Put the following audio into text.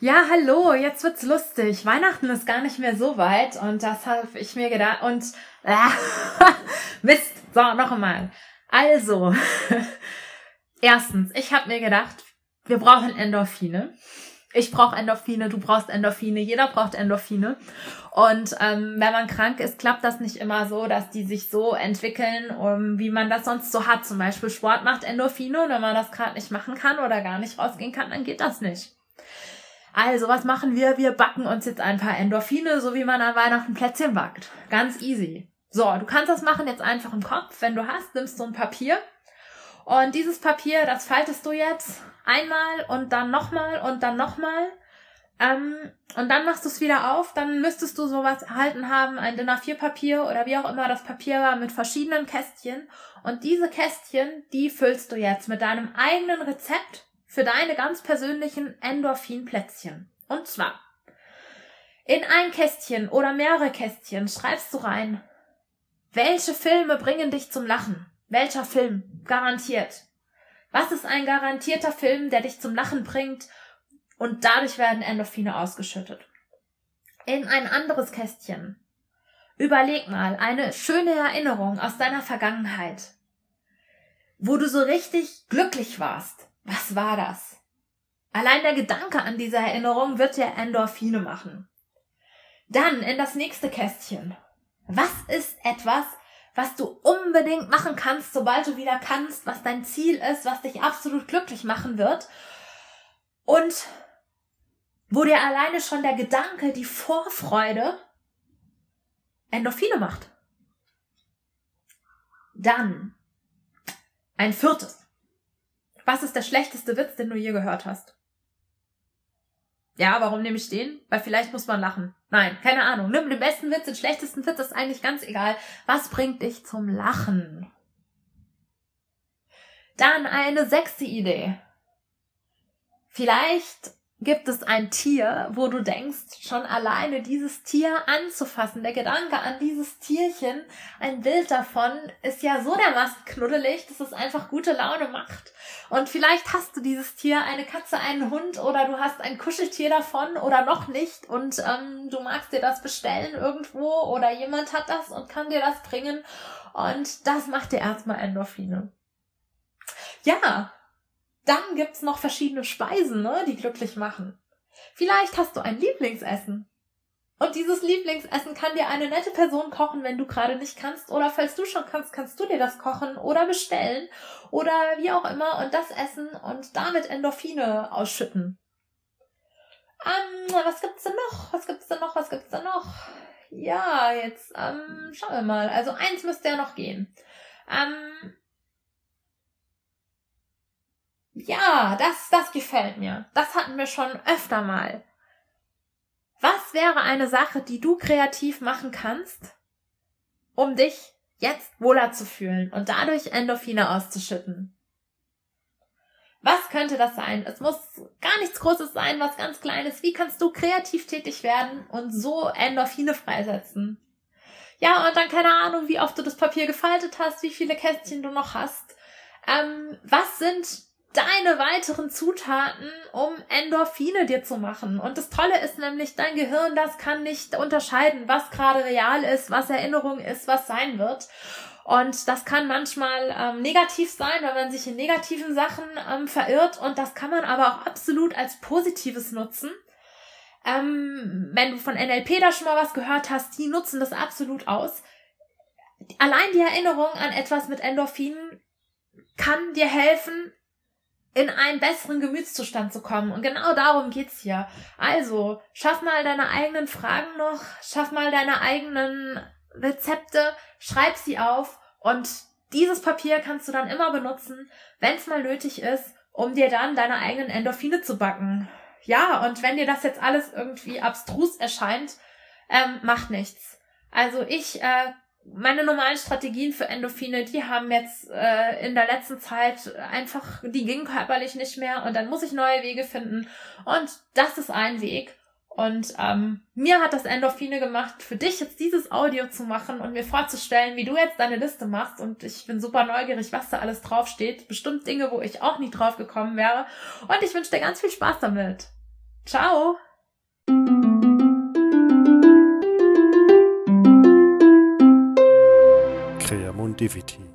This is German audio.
Ja, hallo, jetzt wird's lustig. Weihnachten ist gar nicht mehr so weit und das habe ich mir gedacht und äh, Mist. So, noch einmal. Also, erstens, ich habe mir gedacht, wir brauchen Endorphine. Ich brauche Endorphine, du brauchst Endorphine, jeder braucht Endorphine. Und ähm, wenn man krank ist, klappt das nicht immer so, dass die sich so entwickeln, um, wie man das sonst so hat. Zum Beispiel Sport macht Endorphine und wenn man das gerade nicht machen kann oder gar nicht rausgehen kann, dann geht das nicht. Also, was machen wir? Wir backen uns jetzt ein paar Endorphine, so wie man an Weihnachten Plätzchen backt. Ganz easy. So, du kannst das machen jetzt einfach im Kopf. Wenn du hast, nimmst du ein Papier. Und dieses Papier, das faltest du jetzt einmal und dann nochmal und dann nochmal. Ähm, und dann machst du es wieder auf. Dann müsstest du sowas erhalten haben, ein Dinner 4 Papier oder wie auch immer das Papier war mit verschiedenen Kästchen. Und diese Kästchen, die füllst du jetzt mit deinem eigenen Rezept für deine ganz persönlichen Endorphinplätzchen. Und zwar in ein Kästchen oder mehrere Kästchen schreibst du rein, welche Filme bringen dich zum Lachen? Welcher Film? Garantiert. Was ist ein garantierter Film, der dich zum Lachen bringt und dadurch werden Endorphine ausgeschüttet? In ein anderes Kästchen. Überleg mal eine schöne Erinnerung aus deiner Vergangenheit, wo du so richtig glücklich warst was war das? Allein der Gedanke an diese Erinnerung wird dir Endorphine machen. Dann in das nächste Kästchen. Was ist etwas, was du unbedingt machen kannst, sobald du wieder kannst, was dein Ziel ist, was dich absolut glücklich machen wird? Und wo dir alleine schon der Gedanke, die Vorfreude Endorphine macht. Dann ein viertes. Was ist der schlechteste Witz, den du je gehört hast? Ja, warum nehme ich den? Weil vielleicht muss man lachen. Nein, keine Ahnung. Nimm den besten Witz, den schlechtesten Witz, ist eigentlich ganz egal. Was bringt dich zum Lachen? Dann eine sechste Idee. Vielleicht gibt es ein Tier, wo du denkst, schon alleine dieses Tier anzufassen, der Gedanke an dieses Tierchen, ein Bild davon, ist ja so dermaßen knuddelig, dass es einfach gute Laune macht. Und vielleicht hast du dieses Tier, eine Katze, einen Hund oder du hast ein Kuscheltier davon oder noch nicht und ähm, du magst dir das bestellen irgendwo oder jemand hat das und kann dir das bringen und das macht dir erstmal Endorphine. Ja, dann gibt's noch verschiedene Speisen, ne, die glücklich machen. Vielleicht hast du ein Lieblingsessen. Und dieses Lieblingsessen kann dir eine nette Person kochen, wenn du gerade nicht kannst. Oder falls du schon kannst, kannst du dir das kochen oder bestellen. Oder wie auch immer und das essen und damit Endorphine ausschütten. Ähm, was gibt's denn noch? Was gibt's denn noch? Was gibt's denn noch? Ja, jetzt ähm, schauen wir mal. Also eins müsste ja noch gehen. Ähm, ja, das, das gefällt mir. Das hatten wir schon öfter mal. Was wäre eine Sache, die du kreativ machen kannst, um dich jetzt wohler zu fühlen und dadurch Endorphine auszuschütten? Was könnte das sein? Es muss gar nichts Großes sein, was ganz Kleines. Wie kannst du kreativ tätig werden und so Endorphine freisetzen? Ja, und dann keine Ahnung, wie oft du das Papier gefaltet hast, wie viele Kästchen du noch hast. Ähm, was sind deine weiteren Zutaten, um Endorphine dir zu machen. Und das Tolle ist nämlich, dein Gehirn, das kann nicht unterscheiden, was gerade real ist, was Erinnerung ist, was sein wird. Und das kann manchmal ähm, negativ sein, wenn man sich in negativen Sachen ähm, verirrt. Und das kann man aber auch absolut als Positives nutzen. Ähm, wenn du von NLP da schon mal was gehört hast, die nutzen das absolut aus. Allein die Erinnerung an etwas mit Endorphinen kann dir helfen, in einen besseren Gemütszustand zu kommen. Und genau darum geht's hier. Also, schaff mal deine eigenen Fragen noch, schaff mal deine eigenen Rezepte, schreib sie auf und dieses Papier kannst du dann immer benutzen, wenn es mal nötig ist, um dir dann deine eigenen Endorphine zu backen. Ja, und wenn dir das jetzt alles irgendwie abstrus erscheint, ähm, macht nichts. Also ich äh, meine normalen Strategien für Endorphine, die haben jetzt äh, in der letzten Zeit einfach, die gingen körperlich nicht mehr und dann muss ich neue Wege finden und das ist ein Weg. Und ähm, mir hat das Endorphine gemacht, für dich jetzt dieses Audio zu machen und mir vorzustellen, wie du jetzt deine Liste machst. Und ich bin super neugierig, was da alles draufsteht. Bestimmt Dinge, wo ich auch nie drauf gekommen wäre. Und ich wünsche dir ganz viel Spaß damit. Ciao. Creamon Diviti.